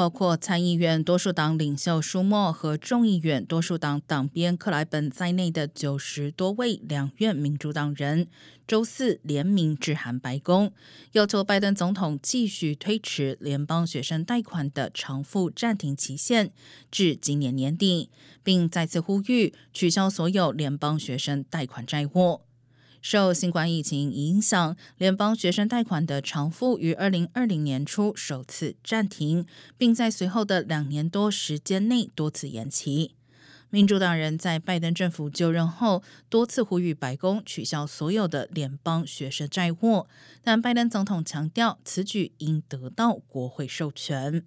包括参议院多数党领袖舒默和众议院多数党党鞭克莱本在内的九十多位两院民主党人，周四联名致函白宫，要求拜登总统继续推迟联邦学生贷款的偿付暂停期限至今年年底，并再次呼吁取消所有联邦学生贷款债务。受新冠疫情影响，联邦学生贷款的偿付于二零二零年初首次暂停，并在随后的两年多时间内多次延期。民主党人在拜登政府就任后多次呼吁白宫取消所有的联邦学生债务，但拜登总统强调此举应得到国会授权。